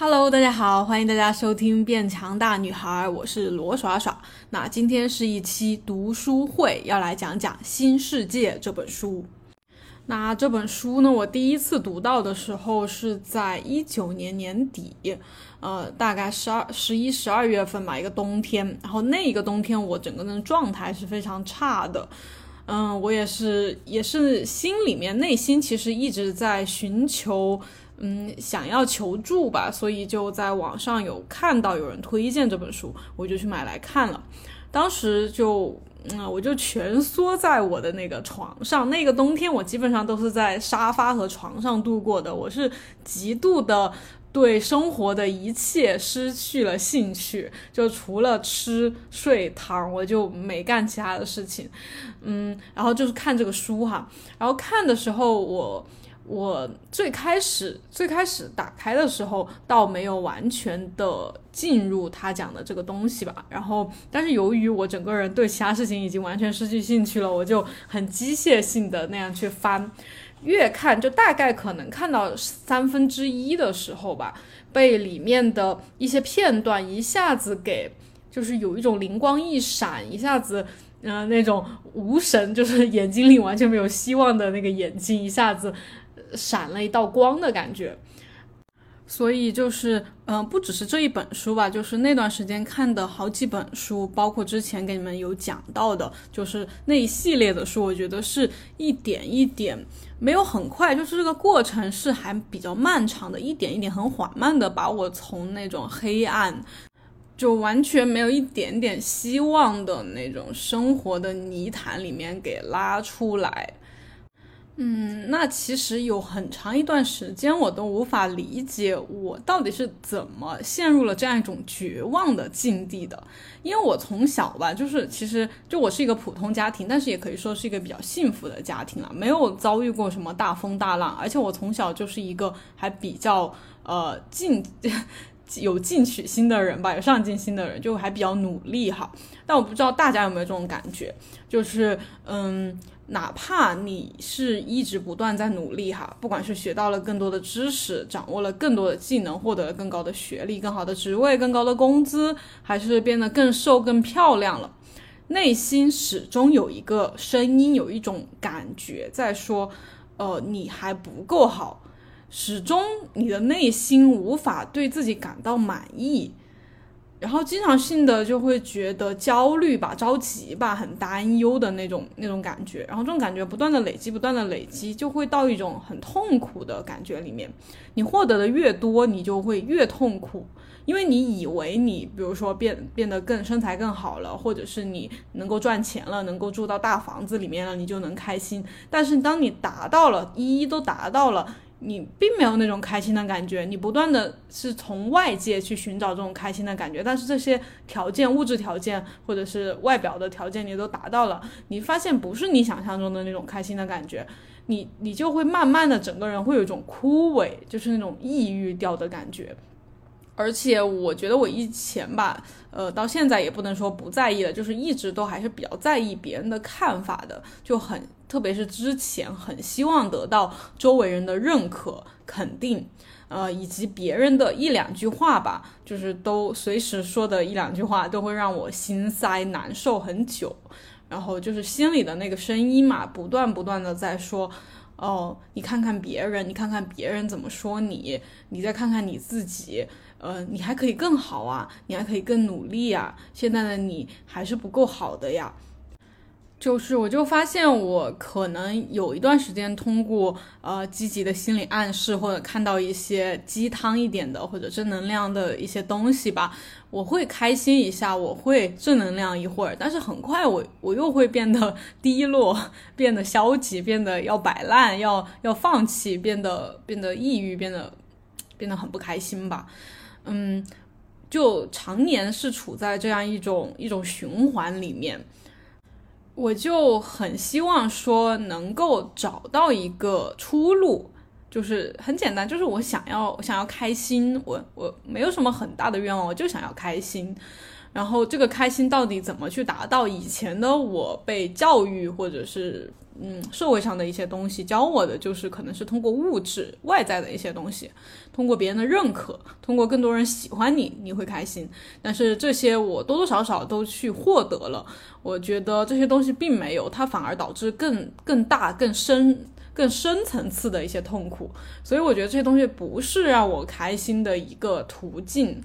Hello，大家好，欢迎大家收听《变强大女孩》，我是罗耍耍。那今天是一期读书会，要来讲讲《新世界》这本书。那这本书呢，我第一次读到的时候是在一九年年底，呃，大概十二、十一、十二月份吧，一个冬天。然后那一个冬天，我整个人状态是非常差的。嗯，我也是，也是心里面、内心其实一直在寻求。嗯，想要求助吧，所以就在网上有看到有人推荐这本书，我就去买来看了。当时就，嗯，我就蜷缩在我的那个床上。那个冬天，我基本上都是在沙发和床上度过的。我是极度的对生活的一切失去了兴趣，就除了吃睡躺，我就没干其他的事情。嗯，然后就是看这个书哈，然后看的时候我。我最开始最开始打开的时候，倒没有完全的进入他讲的这个东西吧。然后，但是由于我整个人对其他事情已经完全失去兴趣了，我就很机械性的那样去翻，越看就大概可能看到三分之一的时候吧，被里面的一些片段一下子给，就是有一种灵光一闪，一下子，嗯，那种无神，就是眼睛里完全没有希望的那个眼睛，一下子。闪了一道光的感觉，所以就是，嗯，不只是这一本书吧，就是那段时间看的好几本书，包括之前给你们有讲到的，就是那一系列的书，我觉得是一点一点没有很快，就是这个过程是还比较漫长的，一点一点很缓慢的把我从那种黑暗，就完全没有一点点希望的那种生活的泥潭里面给拉出来。嗯，那其实有很长一段时间，我都无法理解我到底是怎么陷入了这样一种绝望的境地的。因为我从小吧，就是其实就我是一个普通家庭，但是也可以说是一个比较幸福的家庭了，没有遭遇过什么大风大浪，而且我从小就是一个还比较呃进有进取心的人吧，有上进心的人，就还比较努力哈。但我不知道大家有没有这种感觉，就是嗯。哪怕你是一直不断在努力哈，不管是学到了更多的知识，掌握了更多的技能，获得了更高的学历、更好的职位、更高的工资，还是变得更瘦、更漂亮了，内心始终有一个声音，有一种感觉在说，呃，你还不够好，始终你的内心无法对自己感到满意。然后经常性的就会觉得焦虑吧、着急吧、很担忧的那种那种感觉，然后这种感觉不断的累积、不断的累积，就会到一种很痛苦的感觉里面。你获得的越多，你就会越痛苦，因为你以为你，比如说变变得更身材更好了，或者是你能够赚钱了，能够住到大房子里面了，你就能开心。但是当你达到了，一一都达到了。你并没有那种开心的感觉，你不断的是从外界去寻找这种开心的感觉，但是这些条件、物质条件或者是外表的条件你都达到了，你发现不是你想象中的那种开心的感觉，你你就会慢慢的整个人会有一种枯萎，就是那种抑郁掉的感觉。而且我觉得我以前吧，呃，到现在也不能说不在意了，就是一直都还是比较在意别人的看法的，就很，特别是之前很希望得到周围人的认可、肯定，呃，以及别人的一两句话吧，就是都随时说的一两句话都会让我心塞难受很久，然后就是心里的那个声音嘛，不断不断的在说，哦，你看看别人，你看看别人怎么说你，你再看看你自己。呃，你还可以更好啊，你还可以更努力呀。现在的你还是不够好的呀。就是，我就发现我可能有一段时间通过呃积极的心理暗示，或者看到一些鸡汤一点的或者正能量的一些东西吧，我会开心一下，我会正能量一会儿，但是很快我我又会变得 低落，变得消极，变得要摆烂，要要放弃，变得变得抑郁，变得变得很不开心吧。嗯，就常年是处在这样一种一种循环里面，我就很希望说能够找到一个出路，就是很简单，就是我想要我想要开心，我我没有什么很大的愿望，我就想要开心。然后这个开心到底怎么去达到？以前的我被教育或者是嗯社会上的一些东西，教我的就是可能是通过物质外在的一些东西，通过别人的认可，通过更多人喜欢你，你会开心。但是这些我多多少少都去获得了，我觉得这些东西并没有，它反而导致更更大、更深、更深层次的一些痛苦。所以我觉得这些东西不是让我开心的一个途径。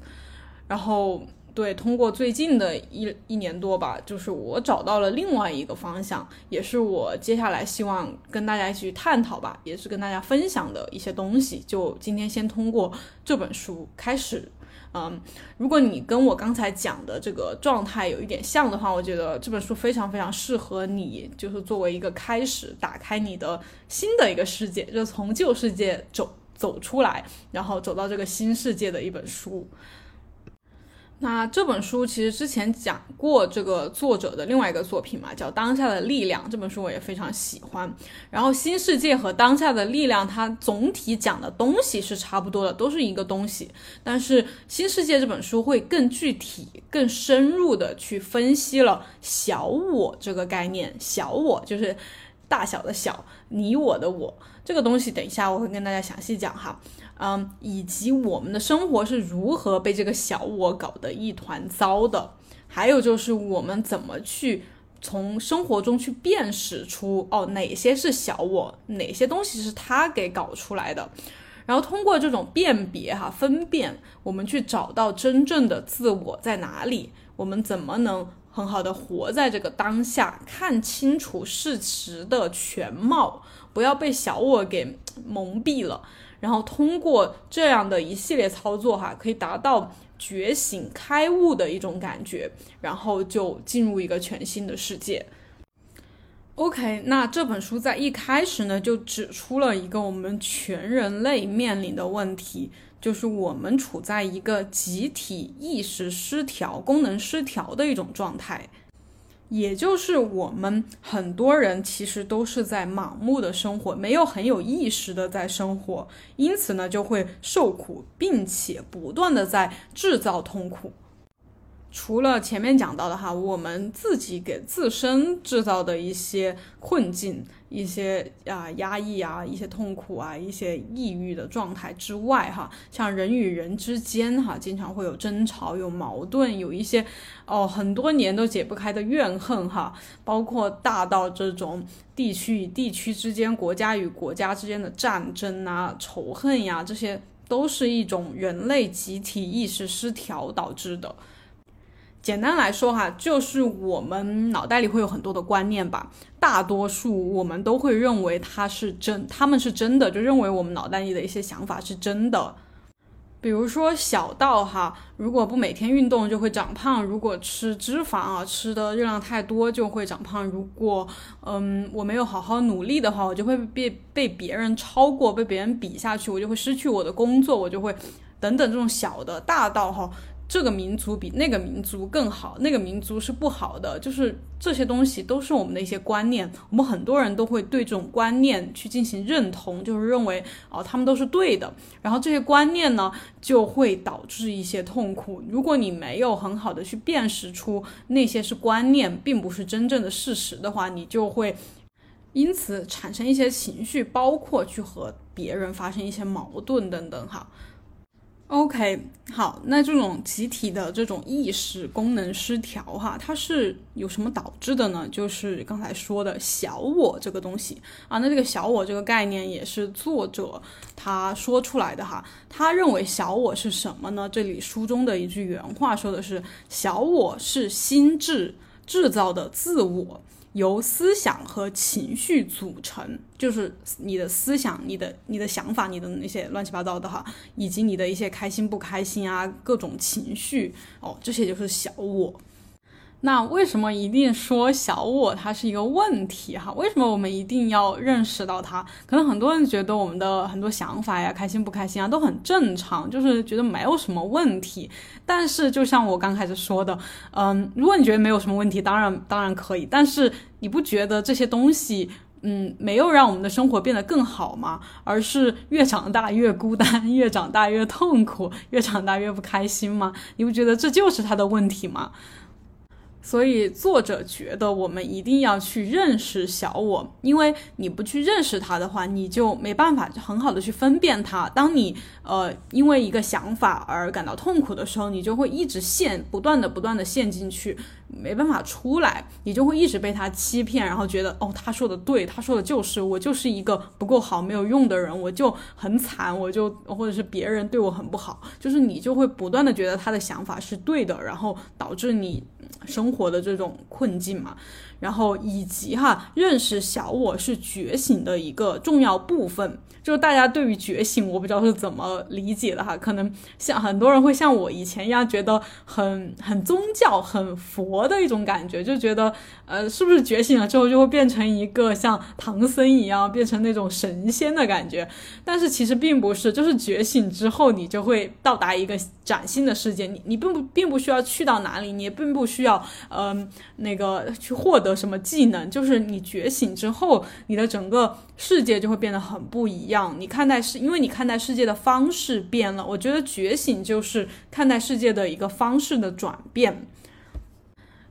然后。对，通过最近的一一年多吧，就是我找到了另外一个方向，也是我接下来希望跟大家一起去探讨吧，也是跟大家分享的一些东西。就今天先通过这本书开始，嗯，如果你跟我刚才讲的这个状态有一点像的话，我觉得这本书非常非常适合你，就是作为一个开始，打开你的新的一个世界，就从旧世界走走出来，然后走到这个新世界的一本书。那这本书其实之前讲过这个作者的另外一个作品嘛，叫《当下的力量》。这本书我也非常喜欢。然后《新世界》和《当下的力量》，它总体讲的东西是差不多的，都是一个东西。但是《新世界》这本书会更具体、更深入的去分析了小我这个概念。小我就是大小的小，你我的我这个东西。等一下我会跟大家详细讲哈。嗯，以及我们的生活是如何被这个小我搞得一团糟的，还有就是我们怎么去从生活中去辨识出哦哪些是小我，哪些东西是他给搞出来的，然后通过这种辨别哈分辨，我们去找到真正的自我在哪里，我们怎么能很好的活在这个当下，看清楚事实的全貌，不要被小我给蒙蔽了。然后通过这样的一系列操作，哈，可以达到觉醒开悟的一种感觉，然后就进入一个全新的世界。OK，那这本书在一开始呢，就指出了一个我们全人类面临的问题，就是我们处在一个集体意识失调、功能失调的一种状态。也就是我们很多人其实都是在盲目的生活，没有很有意识的在生活，因此呢就会受苦，并且不断的在制造痛苦。除了前面讲到的哈，我们自己给自身制造的一些困境、一些啊压抑啊、一些痛苦啊、一些抑郁的状态之外，哈，像人与人之间哈，经常会有争吵、有矛盾、有一些哦很多年都解不开的怨恨哈，包括大到这种地区与地区之间、国家与国家之间的战争啊、仇恨呀，这些都是一种人类集体意识失调导致的。简单来说哈，就是我们脑袋里会有很多的观念吧，大多数我们都会认为它是真，他们是真的，就认为我们脑袋里的一些想法是真的。比如说小到哈，如果不每天运动就会长胖，如果吃脂肪啊吃的热量太多就会长胖，如果嗯我没有好好努力的话，我就会被被别人超过，被别人比下去，我就会失去我的工作，我就会等等这种小的，大到哈。这个民族比那个民族更好，那个民族是不好的，就是这些东西都是我们的一些观念，我们很多人都会对这种观念去进行认同，就是认为哦他们都是对的，然后这些观念呢就会导致一些痛苦。如果你没有很好的去辨识出那些是观念，并不是真正的事实的话，你就会因此产生一些情绪，包括去和别人发生一些矛盾等等哈。OK，好，那这种集体的这种意识功能失调，哈，它是有什么导致的呢？就是刚才说的小我这个东西啊，那这个小我这个概念也是作者他说出来的哈。他认为小我是什么呢？这里书中的一句原话说的是：小我是心智制造的自我。由思想和情绪组成，就是你的思想、你的、你的想法、你的那些乱七八糟的哈，以及你的一些开心不开心啊，各种情绪哦，这些就是小我。那为什么一定说小我它是一个问题哈？为什么我们一定要认识到它？可能很多人觉得我们的很多想法呀，开心不开心啊，都很正常，就是觉得没有什么问题。但是就像我刚开始说的，嗯，如果你觉得没有什么问题，当然当然可以。但是你不觉得这些东西，嗯，没有让我们的生活变得更好吗？而是越长大越孤单，越长大越痛苦，越长大越不开心吗？你不觉得这就是他的问题吗？所以作者觉得我们一定要去认识小我，因为你不去认识它的话，你就没办法很好的去分辨它。当你呃因为一个想法而感到痛苦的时候，你就会一直陷，不断的不断的陷进去，没办法出来，你就会一直被他欺骗，然后觉得哦他说的对，他说的就是我就是一个不够好没有用的人，我就很惨，我就或者是别人对我很不好，就是你就会不断的觉得他的想法是对的，然后导致你。生活的这种困境嘛，然后以及哈，认识小我是觉醒的一个重要部分。就是大家对于觉醒，我不知道是怎么理解的哈，可能像很多人会像我以前一样，觉得很 很宗教、很佛的一种感觉，就觉得呃，是不是觉醒了之后就会变成一个像唐僧一样，变成那种神仙的感觉？但是其实并不是，就是觉醒之后，你就会到达一个崭新的世界，你你并不并不需要去到哪里，你也并不需要嗯那个去获得什么技能，就是你觉醒之后，你的整个世界就会变得很不一样。你看待世，因为你看待世界的方式变了。我觉得觉醒就是看待世界的一个方式的转变。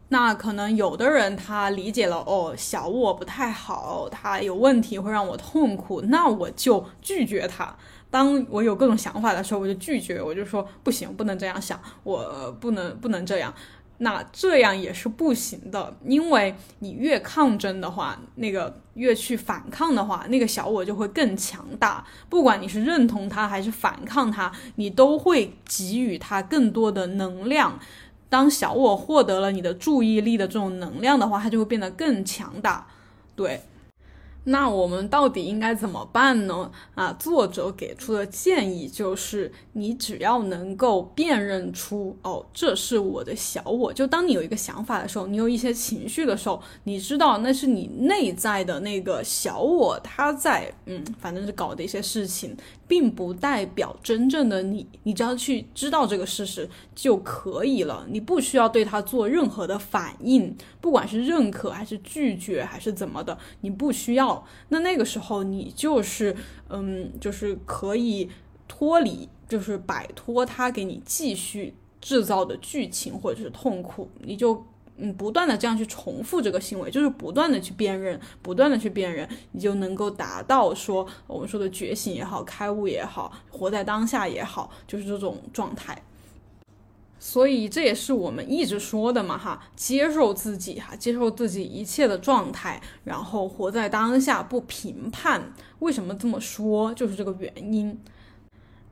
那可能有的人他理解了，哦，小我不太好，他有问题会让我痛苦，那我就拒绝他。当我有各种想法的时候，我就拒绝，我就说不行，不能这样想，我不能不能这样。那这样也是不行的，因为你越抗争的话，那个越去反抗的话，那个小我就会更强大。不管你是认同他还是反抗他，你都会给予他更多的能量。当小我获得了你的注意力的这种能量的话，它就会变得更强大。对。那我们到底应该怎么办呢？啊，作者给出的建议就是，你只要能够辨认出，哦，这是我的小我。就当你有一个想法的时候，你有一些情绪的时候，你知道那是你内在的那个小我，他在，嗯，反正是搞的一些事情。并不代表真正的你，你只要去知道这个事实就可以了，你不需要对他做任何的反应，不管是认可还是拒绝还是怎么的，你不需要。那那个时候你就是，嗯，就是可以脱离，就是摆脱他给你继续制造的剧情或者是痛苦，你就。嗯，不断的这样去重复这个行为，就是不断的去辨认，不断的去辨认，你就能够达到说我们说的觉醒也好，开悟也好，活在当下也好，就是这种状态。所以这也是我们一直说的嘛，哈，接受自己，哈，接受自己一切的状态，然后活在当下，不评判。为什么这么说？就是这个原因。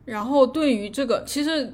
然后对于这个，其实。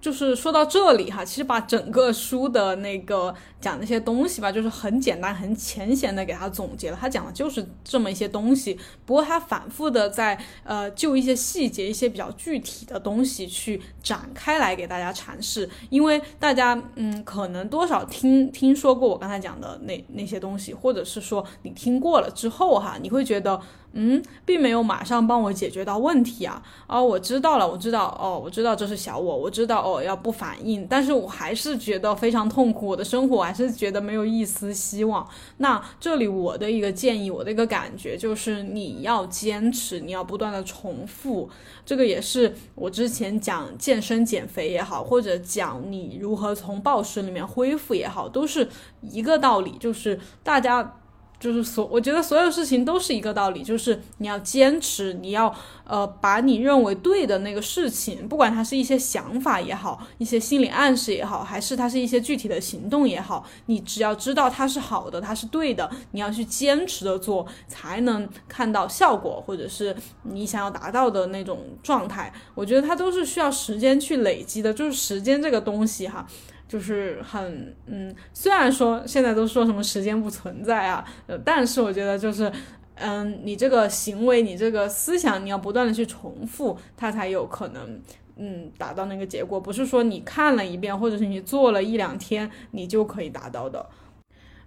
就是说到这里哈，其实把整个书的那个讲那些东西吧，就是很简单、很浅显的给他总结了。他讲的就是这么一些东西，不过他反复的在呃就一些细节、一些比较具体的东西去展开来给大家阐释。因为大家嗯可能多少听听说过我刚才讲的那那些东西，或者是说你听过了之后哈，你会觉得。嗯，并没有马上帮我解决到问题啊！哦，我知道了，我知道，哦，我知道这是小我，我知道，哦，要不反应，但是我还是觉得非常痛苦，我的生活还是觉得没有一丝希望。那这里我的一个建议，我的一个感觉就是，你要坚持，你要不断的重复。这个也是我之前讲健身减肥也好，或者讲你如何从暴食里面恢复也好，都是一个道理，就是大家。就是所，我觉得所有事情都是一个道理，就是你要坚持，你要呃把你认为对的那个事情，不管它是一些想法也好，一些心理暗示也好，还是它是一些具体的行动也好，你只要知道它是好的，它是对的，你要去坚持的做，才能看到效果，或者是你想要达到的那种状态。我觉得它都是需要时间去累积的，就是时间这个东西哈。就是很嗯，虽然说现在都说什么时间不存在啊，但是我觉得就是，嗯，你这个行为，你这个思想，你要不断的去重复，它才有可能，嗯，达到那个结果。不是说你看了一遍，或者是你做了一两天，你就可以达到的。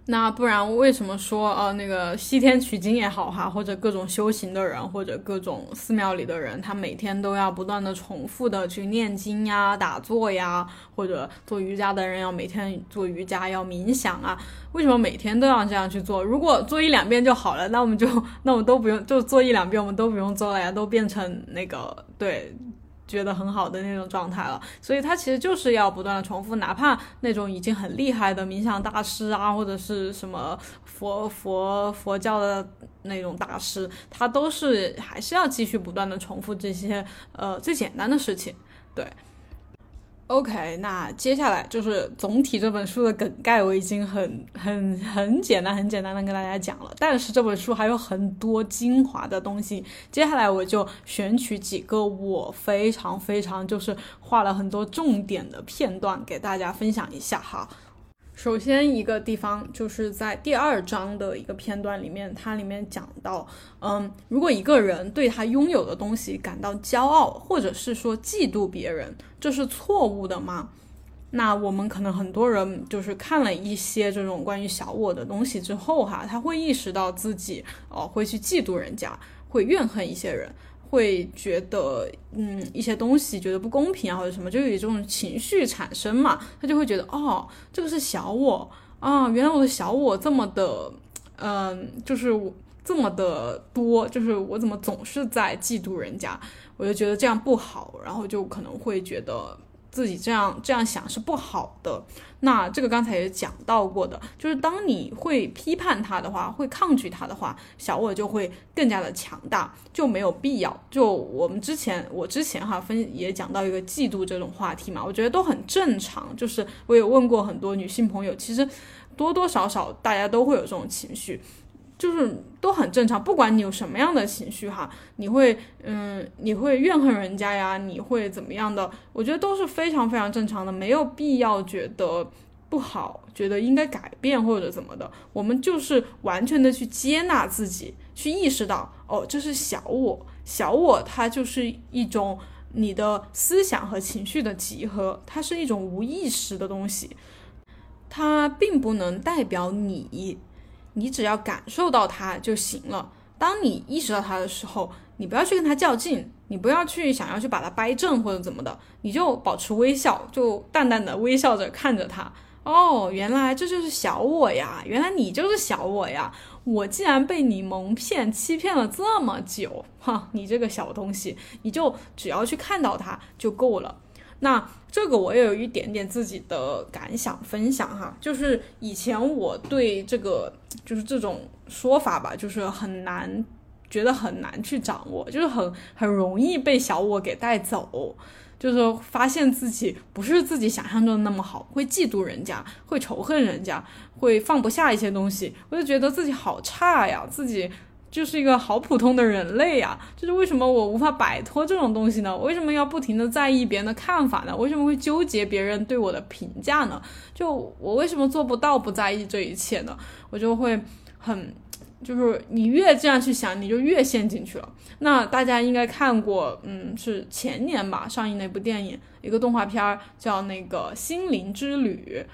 那不然为什么说呃那个西天取经也好哈，或者各种修行的人，或者各种寺庙里的人，他每天都要不断的重复的去念经呀、打坐呀，或者做瑜伽的人要每天做瑜伽、要冥想啊？为什么每天都要这样去做？如果做一两遍就好了，那我们就 那我们都不用，就做一两遍我们都不用做了呀，都变成那个对。觉得很好的那种状态了。所以他其实就是要不断的重复，哪怕那种已经很厉害的冥想大师啊，或者是什么佛佛佛教的那种大师，他都是还是要继续不断的重复这些呃最简单的事情，对。OK，那接下来就是总体这本书的梗概，我已经很很很简单、很简单的跟大家讲了。但是这本书还有很多精华的东西，接下来我就选取几个我非常非常就是画了很多重点的片段给大家分享一下哈。首先一个地方就是在第二章的一个片段里面，它里面讲到，嗯，如果一个人对他拥有的东西感到骄傲，或者是说嫉妒别人，这是错误的吗？那我们可能很多人就是看了一些这种关于小我的东西之后，哈，他会意识到自己哦会去嫉妒人家，会怨恨一些人。会觉得，嗯，一些东西觉得不公平啊，或者什么，就有这种情绪产生嘛，他就会觉得，哦，这个是小我啊，原来我的小我这么的，嗯，就是这么的多，就是我怎么总是在嫉妒人家，我就觉得这样不好，然后就可能会觉得。自己这样这样想是不好的。那这个刚才也讲到过的，就是当你会批判他的话，会抗拒他的话，小我就会更加的强大，就没有必要。就我们之前，我之前哈分也讲到一个嫉妒这种话题嘛，我觉得都很正常。就是我也问过很多女性朋友，其实多多少少大家都会有这种情绪。就是都很正常，不管你有什么样的情绪哈，你会嗯，你会怨恨人家呀，你会怎么样的？我觉得都是非常非常正常的，没有必要觉得不好，觉得应该改变或者怎么的。我们就是完全的去接纳自己，去意识到哦，这是小我，小我它就是一种你的思想和情绪的集合，它是一种无意识的东西，它并不能代表你。你只要感受到它就行了。当你意识到它的时候，你不要去跟它较劲，你不要去想要去把它掰正或者怎么的，你就保持微笑，就淡淡的微笑着看着它。哦，原来这就是小我呀！原来你就是小我呀！我既然被你蒙骗、欺骗了这么久，哈，你这个小东西，你就只要去看到它就够了。那这个我也有一点点自己的感想分享哈，就是以前我对这个就是这种说法吧，就是很难，觉得很难去掌握，就是很很容易被小我给带走，就是发现自己不是自己想象中的那么好，会嫉妒人家，会仇恨人家，会放不下一些东西，我就觉得自己好差呀，自己。就是一个好普通的人类呀，就是为什么我无法摆脱这种东西呢？为什么要不停的在意别人的看法呢？为什么会纠结别人对我的评价呢？就我为什么做不到不在意这一切呢？我就会很，就是你越这样去想，你就越陷进去了。那大家应该看过，嗯，是前年吧上映那部电影，一个动画片儿叫那个《心灵之旅》。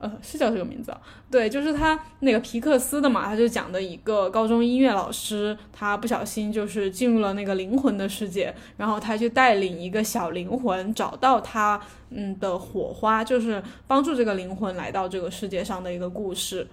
呃，是叫这个名字啊，对，就是他那个皮克斯的嘛，他就讲的一个高中音乐老师，他不小心就是进入了那个灵魂的世界，然后他去带领一个小灵魂找到他嗯的火花，就是帮助这个灵魂来到这个世界上的一个故事。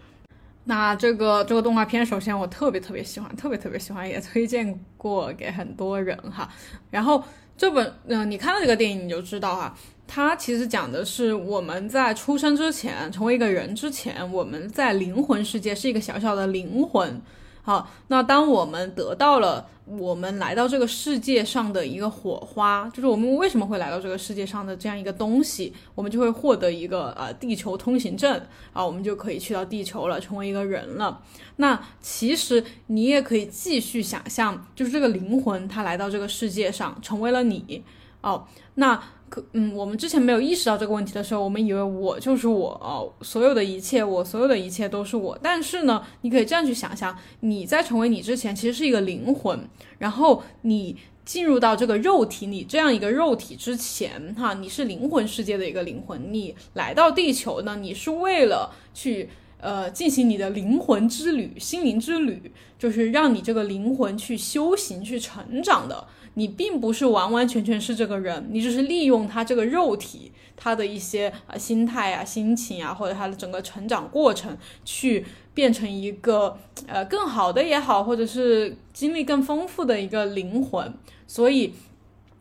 那这个这个动画片，首先我特别特别喜欢，特别特别喜欢，也推荐过给很多人哈。然后这本嗯，你看了这个电影你就知道哈。它其实讲的是我们在出生之前，成为一个人之前，我们在灵魂世界是一个小小的灵魂。好，那当我们得到了我们来到这个世界上的一个火花，就是我们为什么会来到这个世界上的这样一个东西，我们就会获得一个呃地球通行证啊，我们就可以去到地球了，成为一个人了。那其实你也可以继续想象，就是这个灵魂它来到这个世界上，成为了你哦，那。可嗯，我们之前没有意识到这个问题的时候，我们以为我就是我哦，所有的一切，我所有的一切都是我。但是呢，你可以这样去想象，你在成为你之前，其实是一个灵魂，然后你进入到这个肉体，你这样一个肉体之前，哈，你是灵魂世界的一个灵魂，你来到地球呢，你是为了去。呃，进行你的灵魂之旅、心灵之旅，就是让你这个灵魂去修行、去成长的。你并不是完完全全是这个人，你只是利用他这个肉体，他的一些啊心态啊、心情啊，或者他的整个成长过程，去变成一个呃更好的也好，或者是经历更丰富的一个灵魂。所以。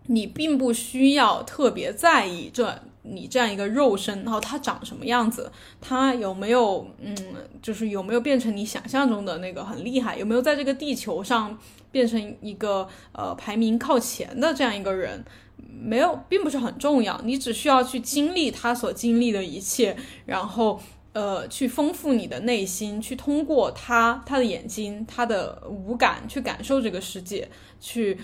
你并不需要特别在意这你这样一个肉身，然后它长什么样子，它有没有嗯，就是有没有变成你想象中的那个很厉害，有没有在这个地球上变成一个呃排名靠前的这样一个人，没有，并不是很重要。你只需要去经历他所经历的一切，然后呃去丰富你的内心，去通过他他的眼睛，他的五感去感受这个世界，去。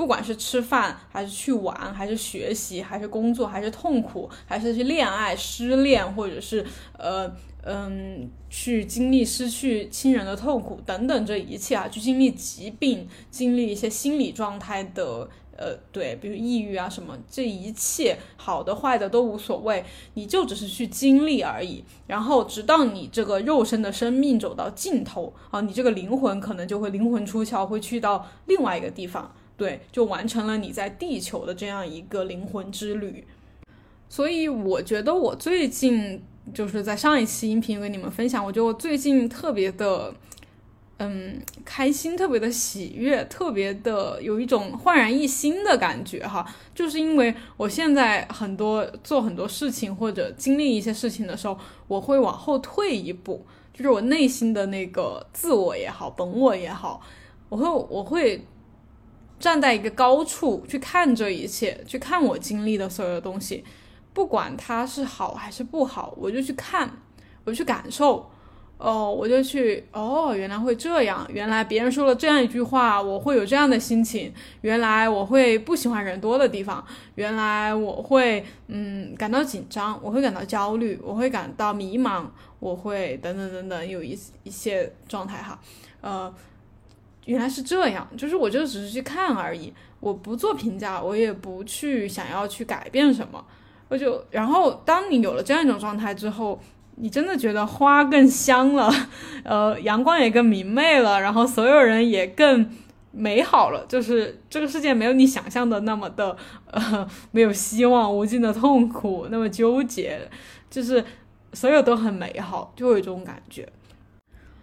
不管是吃饭，还是去玩，还是学习，还是工作，还是痛苦，还是去恋爱、失恋，或者是呃嗯去经历失去亲人的痛苦等等，这一切啊，去经历疾病，经历一些心理状态的呃对，比如抑郁啊什么，这一切好的坏的都无所谓，你就只是去经历而已。然后直到你这个肉身的生命走到尽头啊，你这个灵魂可能就会灵魂出窍，会去到另外一个地方。对，就完成了你在地球的这样一个灵魂之旅。所以我觉得我最近就是在上一期音频跟你们分享，我觉得我最近特别的，嗯，开心，特别的喜悦，特别的有一种焕然一新的感觉哈。就是因为我现在很多做很多事情或者经历一些事情的时候，我会往后退一步，就是我内心的那个自我也好，本我也好，我会我会。站在一个高处去看这一切，去看我经历的所有的东西，不管它是好还是不好，我就去看，我去感受，哦，我就去，哦，原来会这样，原来别人说了这样一句话，我会有这样的心情，原来我会不喜欢人多的地方，原来我会，嗯，感到紧张，我会感到焦虑，我会感到迷茫，我会等等等等，有一一些状态哈，呃。原来是这样，就是我就只是去看而已，我不做评价，我也不去想要去改变什么，我就然后当你有了这样一种状态之后，你真的觉得花更香了，呃，阳光也更明媚了，然后所有人也更美好了，就是这个世界没有你想象的那么的呃没有希望、无尽的痛苦、那么纠结，就是所有都很美好，就有这种感觉。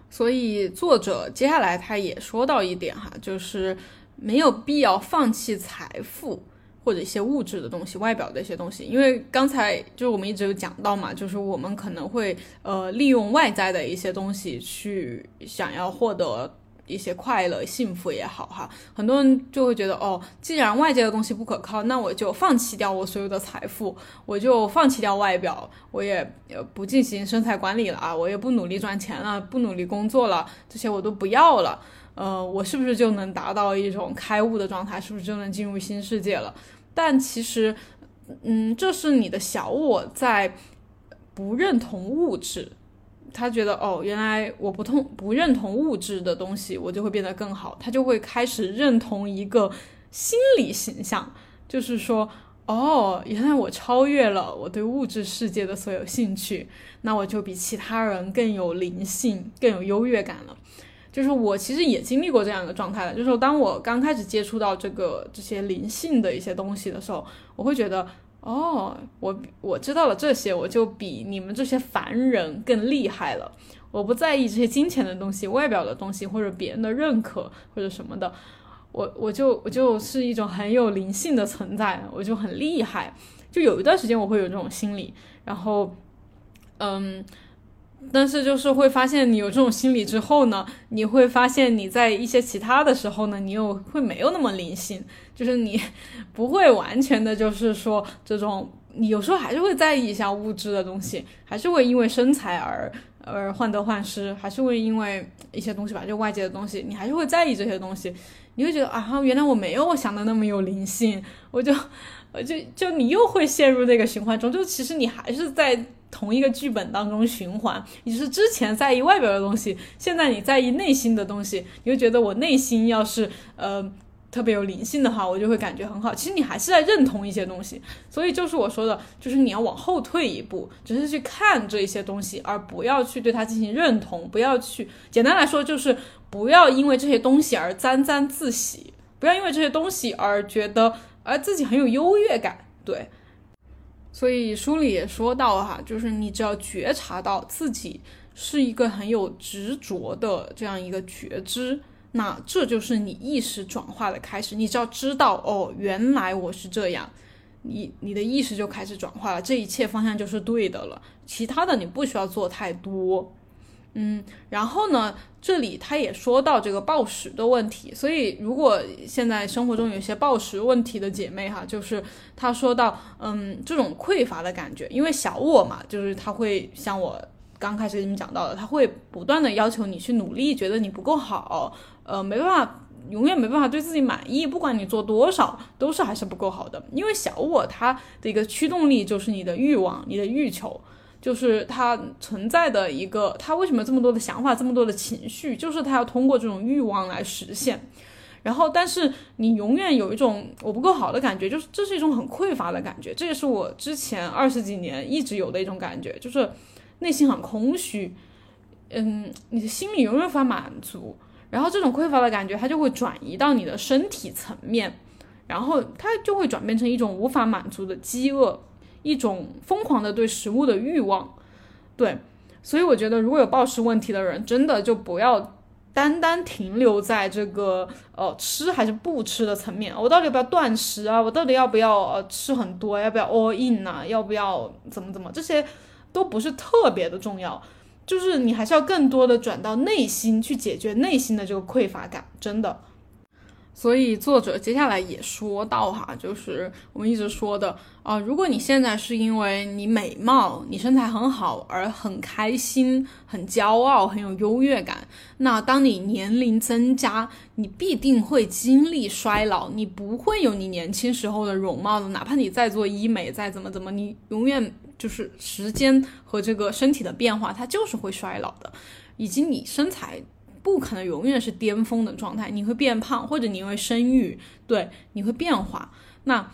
所以作者接下来他也说到一点哈，就是没有必要放弃财富或者一些物质的东西、外表的一些东西，因为刚才就是我们一直有讲到嘛，就是我们可能会呃利用外在的一些东西去想要获得。一些快乐、幸福也好哈，很多人就会觉得哦，既然外界的东西不可靠，那我就放弃掉我所有的财富，我就放弃掉外表，我也呃不进行身材管理了啊，我也不努力赚钱了，不努力工作了，这些我都不要了。呃，我是不是就能达到一种开悟的状态？是不是就能进入新世界了？但其实，嗯，这是你的小我在不认同物质。他觉得哦，原来我不同不认同物质的东西，我就会变得更好。他就会开始认同一个心理形象，就是说，哦，原来我超越了我对物质世界的所有兴趣，那我就比其他人更有灵性，更有优越感了。就是我其实也经历过这样一个状态了，就是当我刚开始接触到这个这些灵性的一些东西的时候，我会觉得。哦，我我知道了这些，我就比你们这些凡人更厉害了。我不在意这些金钱的东西、外表的东西，或者别人的认可或者什么的。我我就我就是一种很有灵性的存在，我就很厉害。就有一段时间我会有这种心理，然后，嗯。但是就是会发现你有这种心理之后呢，你会发现你在一些其他的时候呢，你又会没有那么灵性，就是你 不会完全的，就是说这种你有时候还是会在意一下物质的东西，还是会因为身材而而患得患失，还是会因为一些东西吧，就外界的东西，你还是会在意这些东西，你会觉得啊，原来我没有我想的那么有灵性，我就就就你又会陷入那个循环中，就其实你还是在。同一个剧本当中循环，你是之前在意外表的东西，现在你在意内心的东西，你会觉得我内心要是呃特别有灵性的话，我就会感觉很好。其实你还是在认同一些东西，所以就是我说的，就是你要往后退一步，只是去看这一些东西，而不要去对它进行认同，不要去简单来说就是不要因为这些东西而沾沾自喜，不要因为这些东西而觉得而自己很有优越感，对。所以书里也说到哈，就是你只要觉察到自己是一个很有执着的这样一个觉知，那这就是你意识转化的开始。你只要知道，哦，原来我是这样，你你的意识就开始转化了，这一切方向就是对的了。其他的你不需要做太多。嗯，然后呢，这里他也说到这个暴食的问题，所以如果现在生活中有一些暴食问题的姐妹哈，就是他说到，嗯，这种匮乏的感觉，因为小我嘛，就是他会像我刚开始跟你们讲到的，他会不断的要求你去努力，觉得你不够好，呃，没办法，永远没办法对自己满意，不管你做多少，都是还是不够好的，因为小我它的一个驱动力就是你的欲望，你的欲求。就是他存在的一个，他为什么这么多的想法，这么多的情绪，就是他要通过这种欲望来实现。然后，但是你永远有一种我不够好的感觉，就是这是一种很匮乏的感觉。这也是我之前二十几年一直有的一种感觉，就是内心很空虚。嗯，你的心里永远无法满足。然后这种匮乏的感觉，它就会转移到你的身体层面，然后它就会转变成一种无法满足的饥饿。一种疯狂的对食物的欲望，对，所以我觉得如果有暴食问题的人，真的就不要单单停留在这个呃吃还是不吃的层面。我到底要不要断食啊？我到底要不要呃吃很多？要不要 all in 啊？要不要怎么怎么？这些都不是特别的重要，就是你还是要更多的转到内心去解决内心的这个匮乏感，真的。所以作者接下来也说到哈，就是我们一直说的啊，如果你现在是因为你美貌、你身材很好而很开心、很骄傲、很有优越感，那当你年龄增加，你必定会经历衰老，你不会有你年轻时候的容貌的。哪怕你再做医美，再怎么怎么，你永远就是时间和这个身体的变化，它就是会衰老的，以及你身材。不可能永远是巅峰的状态，你会变胖，或者你因为生育，对，你会变化，那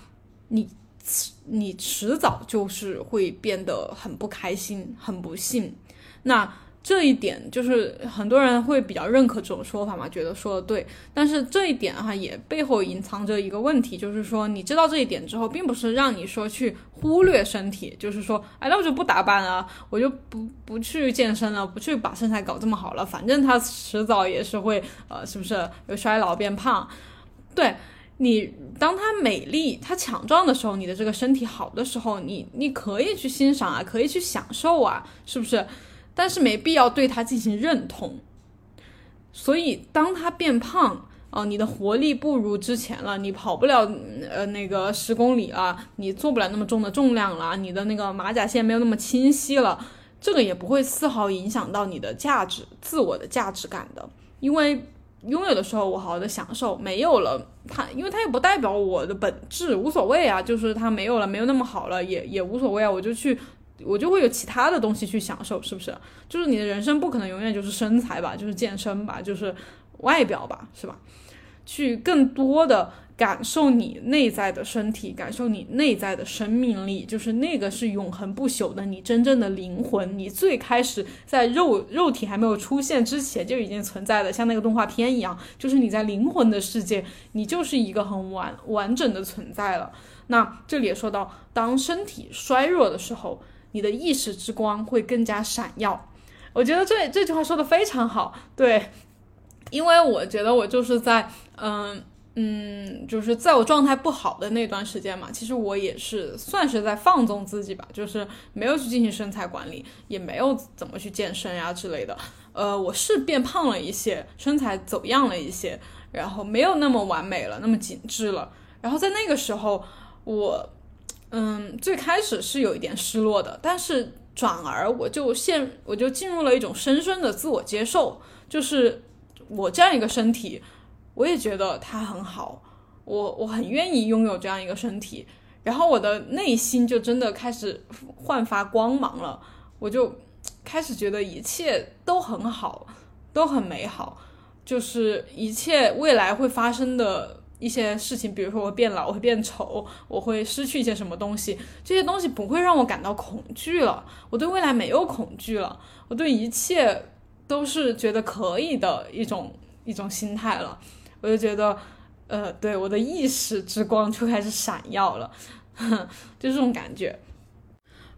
你你迟早就是会变得很不开心，很不幸，那。这一点就是很多人会比较认可这种说法嘛，觉得说的对。但是这一点哈，也背后隐藏着一个问题，就是说你知道这一点之后，并不是让你说去忽略身体，就是说，哎，那我就不打扮了，我就不不去健身了，不去把身材搞这么好了，反正他迟早也是会，呃，是不是有衰老变胖？对你，当他美丽、他强壮的时候，你的这个身体好的时候，你你可以去欣赏啊，可以去享受啊，是不是？但是没必要对他进行认同，所以当他变胖，哦，你的活力不如之前了，你跑不了呃那个十公里了，你做不了那么重的重量了，你的那个马甲线没有那么清晰了，这个也不会丝毫影响到你的价值、自我的价值感的，因为拥有的时候我好好的享受，没有了它，因为它也不代表我的本质，无所谓啊，就是它没有了，没有那么好了，也也无所谓啊，我就去。我就会有其他的东西去享受，是不是？就是你的人生不可能永远就是身材吧，就是健身吧，就是外表吧，是吧？去更多的感受你内在的身体，感受你内在的生命力，就是那个是永恒不朽的，你真正的灵魂，你最开始在肉肉体还没有出现之前就已经存在的，像那个动画片一样，就是你在灵魂的世界，你就是一个很完完整的存在了。那这里也说到，当身体衰弱的时候。你的意识之光会更加闪耀，我觉得这这句话说的非常好，对，因为我觉得我就是在，嗯嗯，就是在我状态不好的那段时间嘛，其实我也是算是在放纵自己吧，就是没有去进行身材管理，也没有怎么去健身呀之类的，呃，我是变胖了一些，身材走样了一些，然后没有那么完美了，那么紧致了，然后在那个时候我。嗯，最开始是有一点失落的，但是转而我就陷，我就进入了一种深深的自我接受，就是我这样一个身体，我也觉得它很好，我我很愿意拥有这样一个身体，然后我的内心就真的开始焕发光芒了，我就开始觉得一切都很好，都很美好，就是一切未来会发生的。一些事情，比如说我变老，我会变丑，我会失去一些什么东西，这些东西不会让我感到恐惧了。我对未来没有恐惧了，我对一切都是觉得可以的一种一种心态了。我就觉得，呃，对我的意识之光就开始闪耀了，就这种感觉。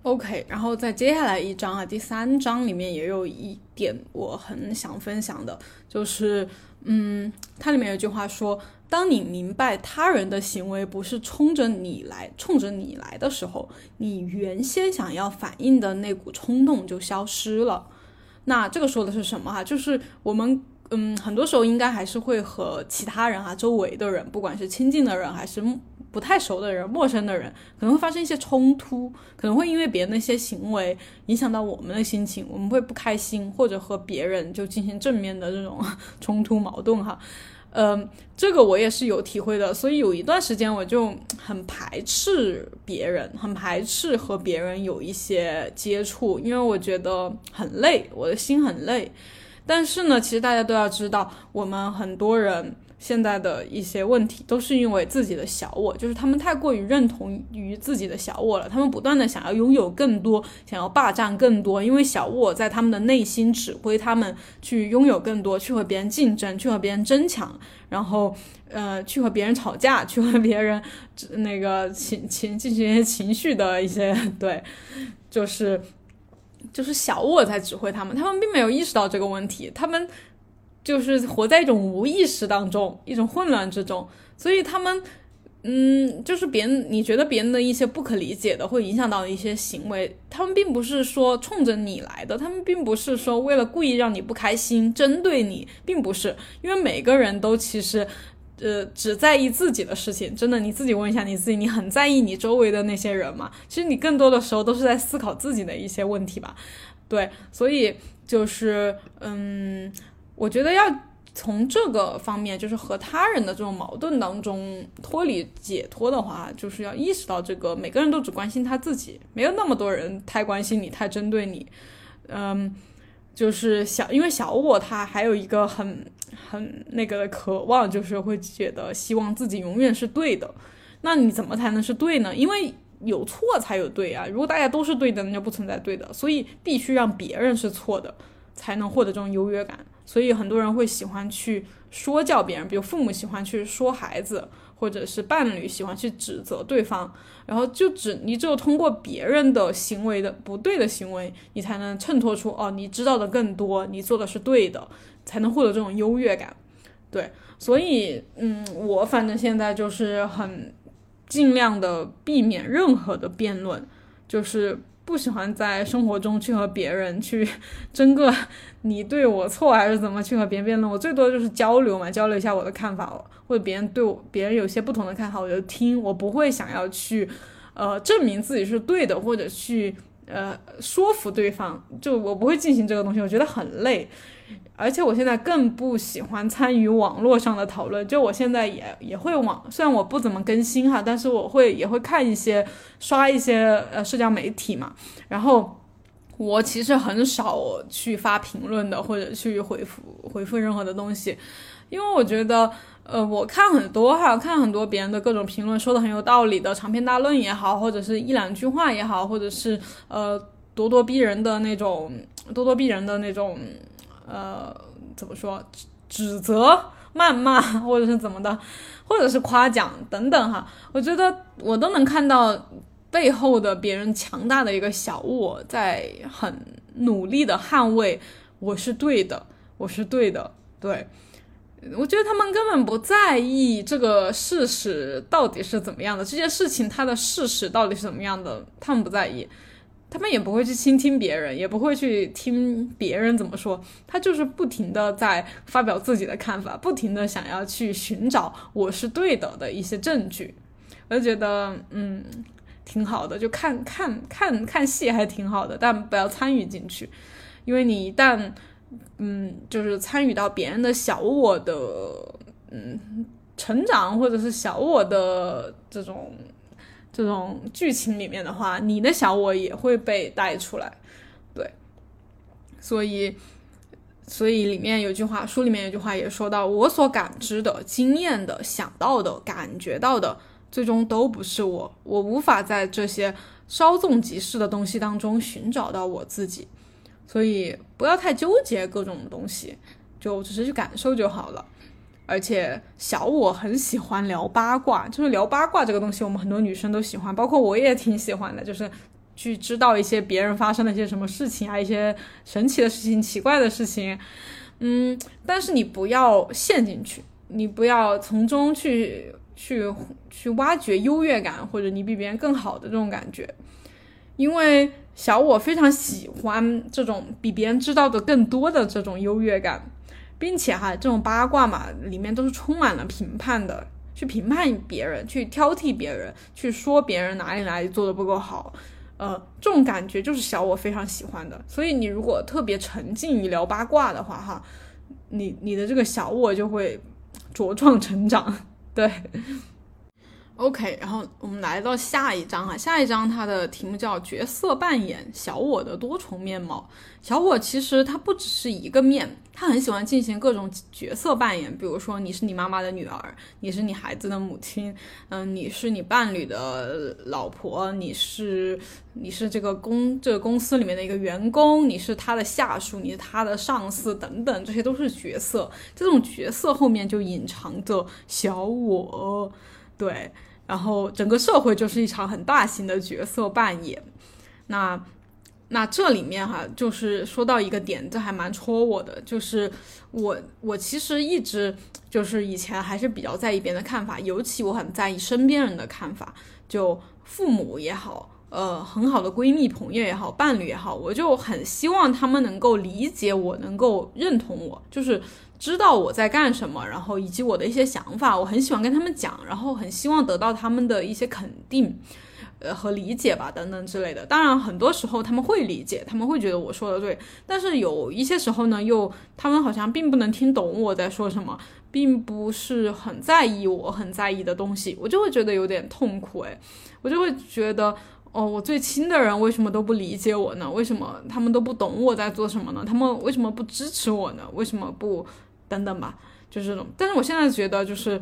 OK，然后在接下来一章啊，第三章里面也有一点我很想分享的，就是，嗯，它里面有句话说，当你明白他人的行为不是冲着你来，冲着你来的时候，你原先想要反应的那股冲动就消失了。那这个说的是什么哈？就是我们。嗯，很多时候应该还是会和其他人啊，周围的人，不管是亲近的人还是不太熟的人、陌生的人，可能会发生一些冲突，可能会因为别人的一些行为影响到我们的心情，我们会不开心，或者和别人就进行正面的这种 冲突矛盾哈。嗯，这个我也是有体会的，所以有一段时间我就 很排斥别人，很排斥和别人有一些接触，因为我觉得很累，我的心很累。但是呢，其实大家都要知道，我们很多人现在的一些问题，都是因为自己的小我，就是他们太过于认同于自己的小我了，他们不断的想要拥有更多，想要霸占更多，因为小我在他们的内心指挥他们去拥有更多，去和别人竞争，去和别人争抢，然后呃，去和别人吵架，去和别人那个情情进行一些情绪的一些对，就是。就是小我在指挥他们，他们并没有意识到这个问题，他们就是活在一种无意识当中，一种混乱之中，所以他们，嗯，就是别人你觉得别人的一些不可理解的，会影响到一些行为，他们并不是说冲着你来的，他们并不是说为了故意让你不开心，针对你，并不是，因为每个人都其实。呃，只在意自己的事情，真的，你自己问一下你自己，你很在意你周围的那些人吗？其实你更多的时候都是在思考自己的一些问题吧。对，所以就是，嗯，我觉得要从这个方面，就是和他人的这种矛盾当中脱离解脱的话，就是要意识到这个每个人都只关心他自己，没有那么多人太关心你，太针对你。嗯，就是小，因为小我他还有一个很。很那个的渴望，就是会觉得希望自己永远是对的。那你怎么才能是对呢？因为有错才有对啊。如果大家都是对的，那就不存在对的。所以必须让别人是错的，才能获得这种优越感。所以很多人会喜欢去说教别人，比如父母喜欢去说孩子，或者是伴侣喜欢去指责对方。然后就只你只有通过别人的行为的不对的行为，你才能衬托出哦，你知道的更多，你做的是对的。才能获得这种优越感，对，所以，嗯，我反正现在就是很尽量的避免任何的辩论，就是不喜欢在生活中去和别人去争个你对我错还是怎么去和别人辩论。我最多就是交流嘛，交流一下我的看法，或者别人对我别人有些不同的看法，我就听，我不会想要去呃证明自己是对的，或者去呃说服对方，就我不会进行这个东西，我觉得很累。而且我现在更不喜欢参与网络上的讨论，就我现在也也会网，虽然我不怎么更新哈，但是我会也会看一些刷一些呃社交媒体嘛。然后我其实很少去发评论的，或者去回复回复任何的东西，因为我觉得呃我看很多哈，看很多别人的各种评论，说的很有道理的长篇大论也好，或者是一两句话也好，或者是呃咄咄逼人的那种咄咄逼人的那种。呃，怎么说？指责、谩骂，或者是怎么的，或者是夸奖等等哈，我觉得我都能看到背后的别人强大的一个小我在很努力的捍卫我是对的，我是对的。对，我觉得他们根本不在意这个事实到底是怎么样的，这件事情它的事实到底是怎么样的，他们不在意。他们也不会去倾听别人，也不会去听别人怎么说，他就是不停的在发表自己的看法，不停的想要去寻找我是对的的一些证据。我就觉得，嗯，挺好的，就看看看看戏还挺好的，但不要参与进去，因为你一旦，嗯，就是参与到别人的小我的，嗯，成长或者是小我的这种。这种剧情里面的话，你的小我也会被带出来，对，所以，所以里面有句话，书里面有句话也说到，我所感知的、经验的、想到的、感觉到的，最终都不是我，我无法在这些稍纵即逝的东西当中寻找到我自己，所以不要太纠结各种东西，就只是去感受就好了。而且小我很喜欢聊八卦，就是聊八卦这个东西，我们很多女生都喜欢，包括我也挺喜欢的。就是去知道一些别人发生了一些什么事情啊，一些神奇的事情、奇怪的事情，嗯，但是你不要陷进去，你不要从中去去去挖掘优越感，或者你比别人更好的这种感觉，因为小我非常喜欢这种比别人知道的更多的这种优越感，并且哈，这种八卦嘛，里面都是充满了评判的，去评判别人，去挑剔别人，去说别人哪里哪里做的不够好。呃，这种感觉就是小我非常喜欢的，所以你如果特别沉浸于聊八卦的话，哈，你你的这个小我就会茁壮成长，对。OK，然后我们来到下一章啊，下一章它的题目叫角色扮演小我的多重面貌。小我其实它不只是一个面，他很喜欢进行各种角色扮演，比如说你是你妈妈的女儿，你是你孩子的母亲，嗯，你是你伴侣的老婆，你是你是这个公这个公司里面的一个员工，你是他的下属，你是他的上司等等，这些都是角色。这种角色后面就隐藏着小我。对，然后整个社会就是一场很大型的角色扮演。那那这里面哈，就是说到一个点，这还蛮戳我的，就是我我其实一直就是以前还是比较在意别人的看法，尤其我很在意身边人的看法，就父母也好，呃，很好的闺蜜朋友也好，伴侣也好，我就很希望他们能够理解我，能够认同我，就是。知道我在干什么，然后以及我的一些想法，我很喜欢跟他们讲，然后很希望得到他们的一些肯定，呃和理解吧，等等之类的。当然，很多时候他们会理解，他们会觉得我说的对，但是有一些时候呢，又他们好像并不能听懂我在说什么，并不是很在意我很在意的东西，我就会觉得有点痛苦，诶，我就会觉得，哦，我最亲的人为什么都不理解我呢？为什么他们都不懂我在做什么呢？他们为什么不支持我呢？为什么不？等等吧，就是这种。但是我现在觉得，就是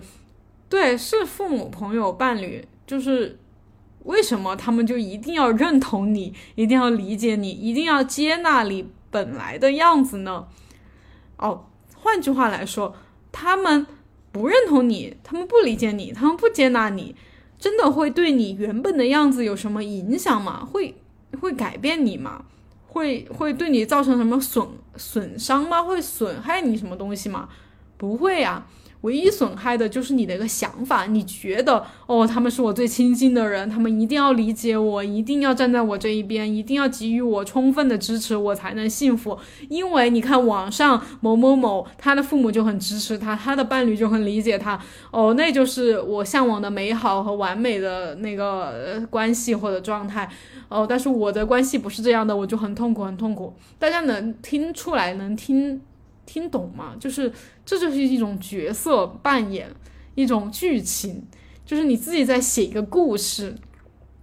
对，是父母、朋友、伴侣，就是为什么他们就一定要认同你，一定要理解你，一定要接纳你本来的样子呢？哦，换句话来说，他们不认同你，他们不理解你，他们不接纳你，真的会对你原本的样子有什么影响吗？会会改变你吗？会会对你造成什么损损伤吗？会损害你什么东西吗？不会呀，唯一损害的就是你的一个想法。你觉得哦，他们是我最亲近的人，他们一定要理解我，一定要站在我这一边，一定要给予我充分的支持，我才能幸福。因为你看网上某某某，他的父母就很支持他，他的伴侣就很理解他，哦，那就是我向往的美好和完美的那个关系或者状态。哦，但是我的关系不是这样的，我就很痛苦，很痛苦。大家能听出来，能听听懂吗？就是这就是一种角色扮演，一种剧情，就是你自己在写一个故事，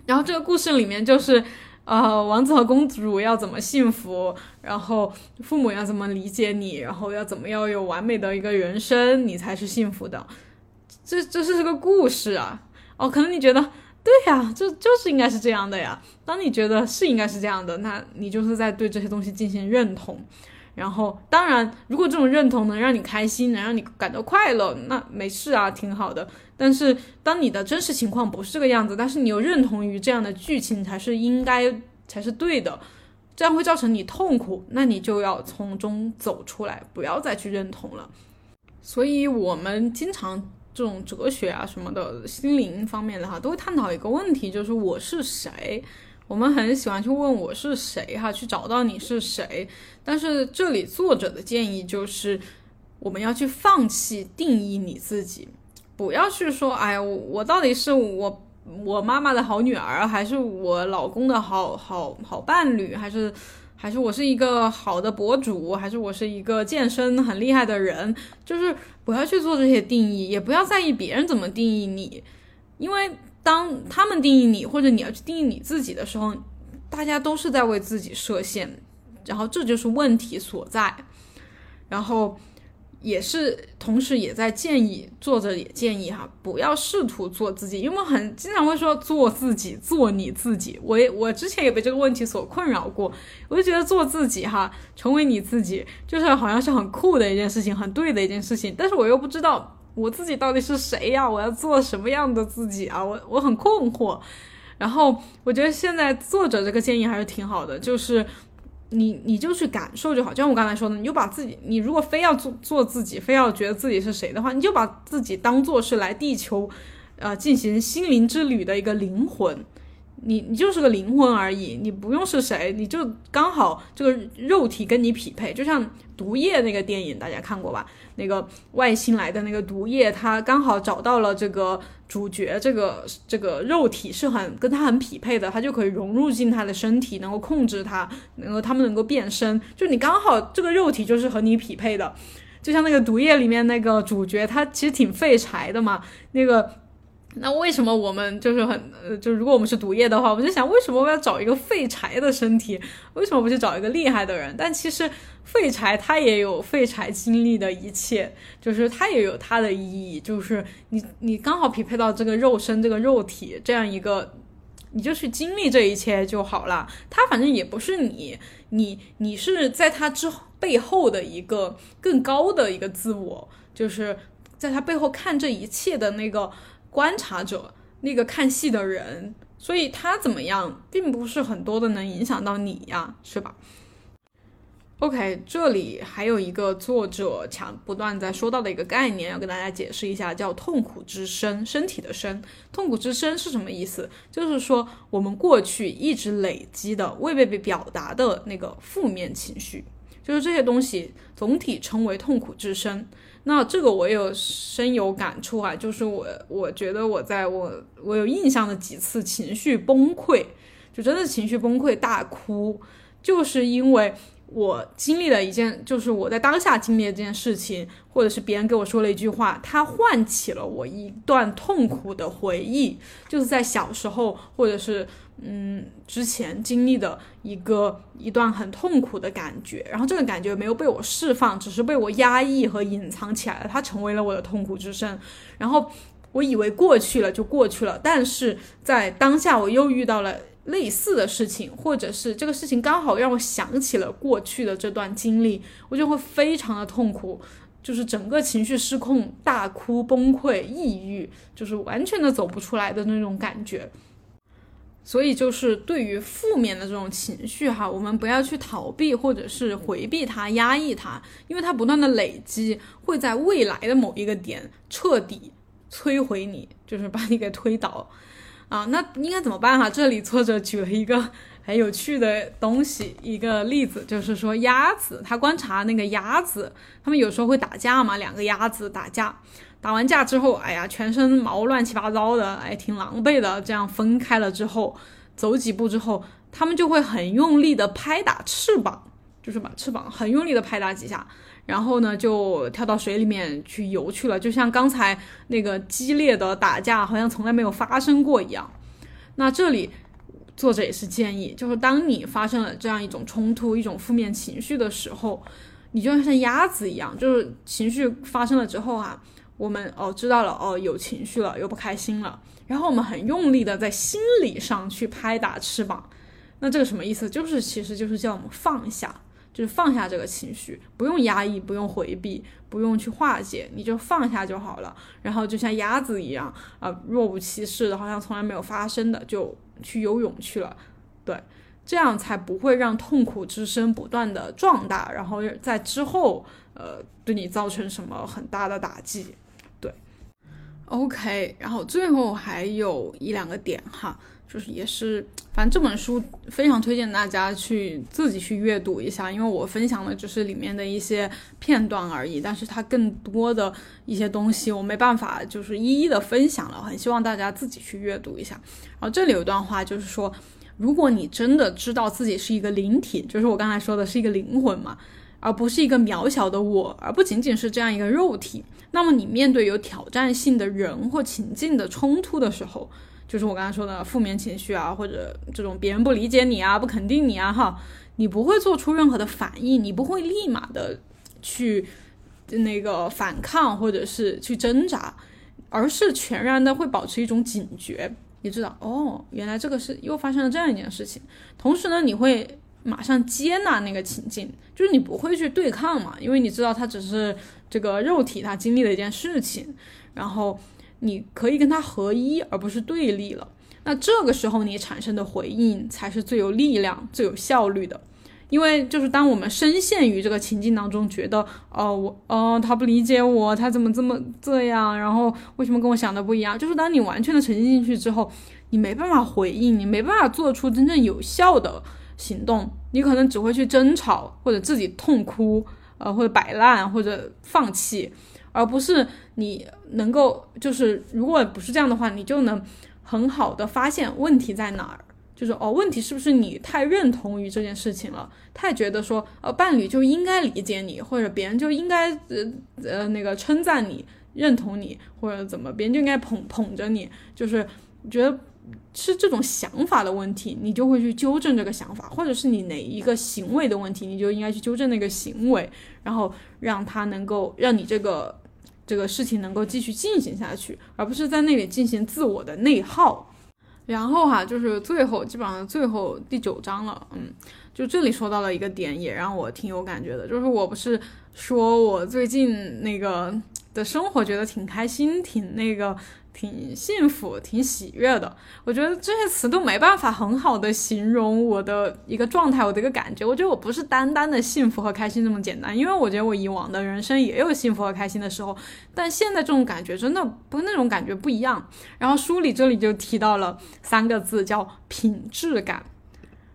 然后这个故事里面就是，呃，王子和公主要怎么幸福，然后父母要怎么理解你，然后要怎么要有完美的一个人生，你才是幸福的。这这是个故事啊。哦，可能你觉得。对呀，这就是应该是这样的呀。当你觉得是应该是这样的，那你就是在对这些东西进行认同。然后，当然，如果这种认同能让你开心，能让你感到快乐，那没事啊，挺好的。但是，当你的真实情况不是这个样子，但是你又认同于这样的剧情才是应该，才是对的，这样会造成你痛苦，那你就要从中走出来，不要再去认同了。所以，我们经常。这种哲学啊什么的，心灵方面的哈，都会探讨一个问题，就是我是谁。我们很喜欢去问我是谁哈，去找到你是谁。但是这里作者的建议就是，我们要去放弃定义你自己，不要去说，哎呀，我到底是我我妈妈的好女儿，还是我老公的好好好伴侣，还是？还是我是一个好的博主，还是我是一个健身很厉害的人？就是不要去做这些定义，也不要在意别人怎么定义你，因为当他们定义你，或者你要去定义你自己的时候，大家都是在为自己设限，然后这就是问题所在，然后。也是，同时也在建议作者也建议哈，不要试图做自己，因为很经常会说做自己，做你自己。我也我之前也被这个问题所困扰过，我就觉得做自己哈，成为你自己，就是好像是很酷的一件事情，很对的一件事情。但是我又不知道我自己到底是谁呀？我要做什么样的自己啊？我我很困惑。然后我觉得现在作者这个建议还是挺好的，就是你你就去感受就好，就像我刚才说的，你就把自己，你如果非要做做自己，非要觉得自己是谁的话，你就把自己当做是来地球，呃，进行心灵之旅的一个灵魂。你你就是个灵魂而已，你不用是谁，你就刚好这个肉体跟你匹配，就像毒液那个电影，大家看过吧？那个外星来的那个毒液，他刚好找到了这个主角，这个这个肉体是很跟他很匹配的，他就可以融入进他的身体，能够控制他，能够他们能够变身，就你刚好这个肉体就是和你匹配的，就像那个毒液里面那个主角，他其实挺废柴的嘛，那个。那为什么我们就是很呃，就如果我们是毒液的话，我就想为什么我要找一个废柴的身体？为什么不去找一个厉害的人？但其实废柴他也有废柴经历的一切，就是他也有他的意义，就是你你刚好匹配到这个肉身这个肉体这样一个，你就去经历这一切就好了。他反正也不是你，你你是在他之背后的一个更高的一个自我，就是在他背后看这一切的那个。观察者，那个看戏的人，所以他怎么样，并不是很多的能影响到你呀，是吧？OK，这里还有一个作者强不断在说到的一个概念，要跟大家解释一下，叫痛苦之身，身体的身。痛苦之身是什么意思？就是说我们过去一直累积的未被被表达的那个负面情绪，就是这些东西总体称为痛苦之身。那这个我有深有感触啊，就是我我觉得我在我我有印象的几次情绪崩溃，就真的情绪崩溃大哭，就是因为。我经历了一件，就是我在当下经历这件事情，或者是别人跟我说了一句话，它唤起了我一段痛苦的回忆，就是在小时候，或者是嗯之前经历的一个一段很痛苦的感觉，然后这个感觉没有被我释放，只是被我压抑和隐藏起来了，它成为了我的痛苦之声。然后我以为过去了就过去了，但是在当下我又遇到了。类似的事情，或者是这个事情刚好让我想起了过去的这段经历，我就会非常的痛苦，就是整个情绪失控，大哭崩溃，抑郁，就是完全的走不出来的那种感觉。所以就是对于负面的这种情绪哈，我们不要去逃避或者是回避它、压抑它，因为它不断的累积，会在未来的某一个点彻底摧毁你，就是把你给推倒。啊，那应该怎么办哈？这里作者举了一个很有趣的东西，一个例子，就是说鸭子，他观察那个鸭子，他们有时候会打架嘛，两个鸭子打架，打完架之后，哎呀，全身毛乱七八糟的，哎，挺狼狈的。这样分开了之后，走几步之后，他们就会很用力的拍打翅膀，就是把翅膀很用力的拍打几下。然后呢，就跳到水里面去游去了，就像刚才那个激烈的打架，好像从来没有发生过一样。那这里作者也是建议，就是当你发生了这样一种冲突、一种负面情绪的时候，你就像鸭子一样，就是情绪发生了之后啊，我们哦知道了哦有情绪了，又不开心了，然后我们很用力的在心理上去拍打翅膀。那这个什么意思？就是其实就是叫我们放下。就是放下这个情绪，不用压抑，不用回避，不用去化解，你就放下就好了。然后就像鸭子一样，啊，若无其事的，好像从来没有发生的，就去游泳去了。对，这样才不会让痛苦之声不断的壮大，然后在之后，呃，对你造成什么很大的打击。对，OK，然后最后还有一两个点哈。就是也是，反正这本书非常推荐大家去自己去阅读一下，因为我分享的只是里面的一些片段而已，但是它更多的一些东西我没办法就是一一的分享了，很希望大家自己去阅读一下。然后这里有一段话，就是说，如果你真的知道自己是一个灵体，就是我刚才说的是一个灵魂嘛，而不是一个渺小的我，而不仅仅是这样一个肉体，那么你面对有挑战性的人或情境的冲突的时候。就是我刚才说的负面情绪啊，或者这种别人不理解你啊、不肯定你啊，哈，你不会做出任何的反应，你不会立马的去那个反抗或者是去挣扎，而是全然的会保持一种警觉。你知道，哦，原来这个是又发生了这样一件事情。同时呢，你会马上接纳那个情境，就是你不会去对抗嘛，因为你知道它只是这个肉体它经历的一件事情，然后。你可以跟他合一，而不是对立了。那这个时候你产生的回应才是最有力量、最有效率的。因为就是当我们深陷于这个情境当中，觉得哦我哦他不理解我，他怎么这么这样，然后为什么跟我想的不一样？就是当你完全的沉浸进去之后，你没办法回应，你没办法做出真正有效的行动，你可能只会去争吵或者自己痛哭，呃或者摆烂或者放弃，而不是你能够就是如果不是这样的话，你就能很好的发现问题在哪儿。就是哦，问题是不是你太认同于这件事情了？太觉得说，呃，伴侣就应该理解你，或者别人就应该呃呃那个称赞你、认同你，或者怎么，别人就应该捧捧着你。就是觉得是这种想法的问题，你就会去纠正这个想法，或者是你哪一个行为的问题，你就应该去纠正那个行为，然后让他能够让你这个这个事情能够继续进行下去，而不是在那里进行自我的内耗。然后哈，就是最后基本上最后第九章了，嗯，就这里说到了一个点，也让我挺有感觉的，就是我不是说我最近那个的生活觉得挺开心，挺那个。挺幸福，挺喜悦的。我觉得这些词都没办法很好的形容我的一个状态，我的一个感觉。我觉得我不是单单的幸福和开心这么简单，因为我觉得我以往的人生也有幸福和开心的时候，但现在这种感觉真的不那种感觉不一样。然后书里这里就提到了三个字，叫品质感，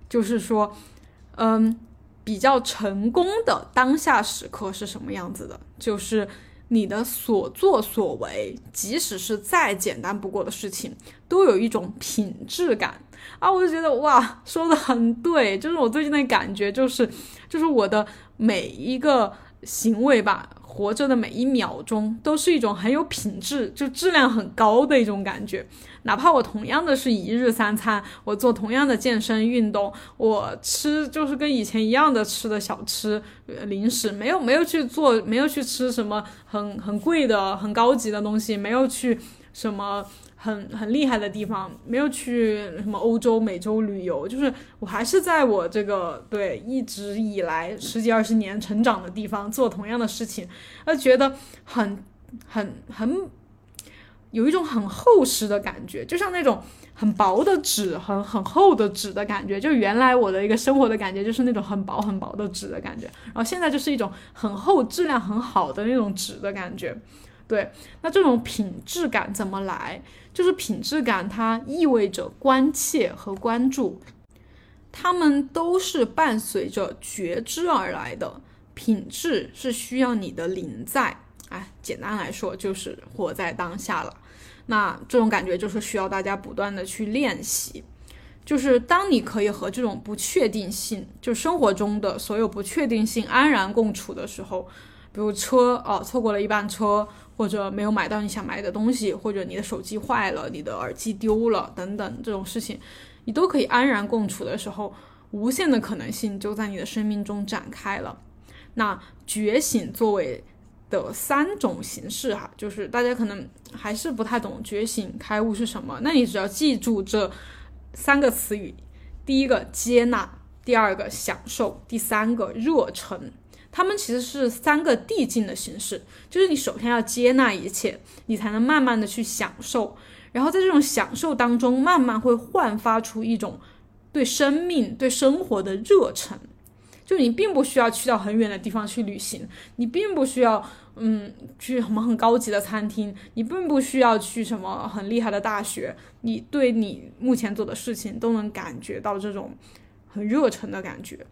就是说，嗯，比较成功的当下时刻是什么样子的，就是。你的所作所为，即使是再简单不过的事情，都有一种品质感啊！我就觉得哇，说的很对，就是我最近的感觉，就是就是我的每一个行为吧。活着的每一秒钟都是一种很有品质，就质量很高的一种感觉。哪怕我同样的是一日三餐，我做同样的健身运动，我吃就是跟以前一样的吃的小吃、呃零食，没有没有去做，没有去吃什么很很贵的、很高级的东西，没有去什么。很很厉害的地方，没有去什么欧洲、美洲旅游，就是我还是在我这个对一直以来十几二十年成长的地方做同样的事情，而觉得很很很有一种很厚实的感觉，就像那种很薄的纸、很很厚的纸的感觉。就原来我的一个生活的感觉就是那种很薄很薄的纸的感觉，然后现在就是一种很厚、质量很好的那种纸的感觉。对，那这种品质感怎么来？就是品质感，它意味着关切和关注，它们都是伴随着觉知而来的。品质是需要你的临在，哎，简单来说就是活在当下了。那这种感觉就是需要大家不断的去练习。就是当你可以和这种不确定性，就生活中的所有不确定性安然共处的时候，比如车哦，错过了一班车。或者没有买到你想买的东西，或者你的手机坏了，你的耳机丢了，等等这种事情，你都可以安然共处的时候，无限的可能性就在你的生命中展开了。那觉醒作为的三种形式哈，就是大家可能还是不太懂觉醒开悟是什么，那你只要记住这三个词语：第一个接纳，第二个享受，第三个热忱。他们其实是三个递进的形式，就是你首先要接纳一切，你才能慢慢的去享受，然后在这种享受当中，慢慢会焕发出一种对生命、对生活的热忱。就你并不需要去到很远的地方去旅行，你并不需要嗯去什么很高级的餐厅，你并不需要去什么很厉害的大学，你对你目前做的事情都能感觉到这种很热忱的感觉。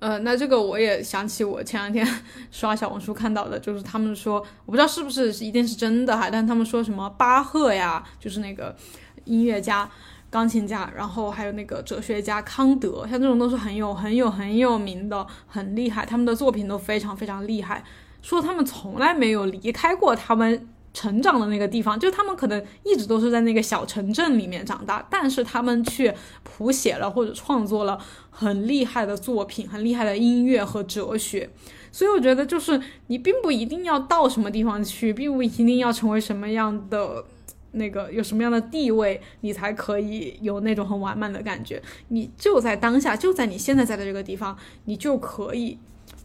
呃，那这个我也想起我前两天刷小红书看到的，就是他们说，我不知道是不是一定是真的哈，但他们说什么巴赫呀，就是那个音乐家、钢琴家，然后还有那个哲学家康德，像这种都是很有、很有、很有名的、很厉害，他们的作品都非常非常厉害，说他们从来没有离开过他们。成长的那个地方，就他们可能一直都是在那个小城镇里面长大，但是他们却谱写了或者创作了很厉害的作品，很厉害的音乐和哲学。所以我觉得，就是你并不一定要到什么地方去，并不一定要成为什么样的那个有什么样的地位，你才可以有那种很完满的感觉。你就在当下，就在你现在在的这个地方，你就可以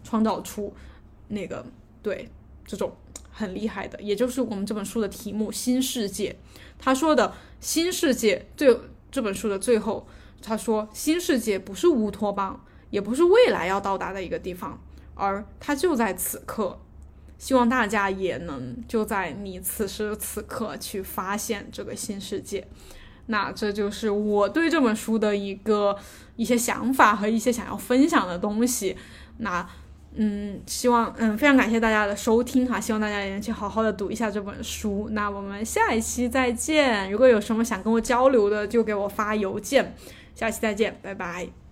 创造出那个对这种。很厉害的，也就是我们这本书的题目《新世界》。他说的新世界最这本书的最后，他说新世界不是乌托邦，也不是未来要到达的一个地方，而它就在此刻。希望大家也能就在你此时此刻去发现这个新世界。那这就是我对这本书的一个一些想法和一些想要分享的东西。那嗯，希望嗯非常感谢大家的收听哈，希望大家也能去好好的读一下这本书。那我们下一期再见。如果有什么想跟我交流的，就给我发邮件。下期再见，拜拜。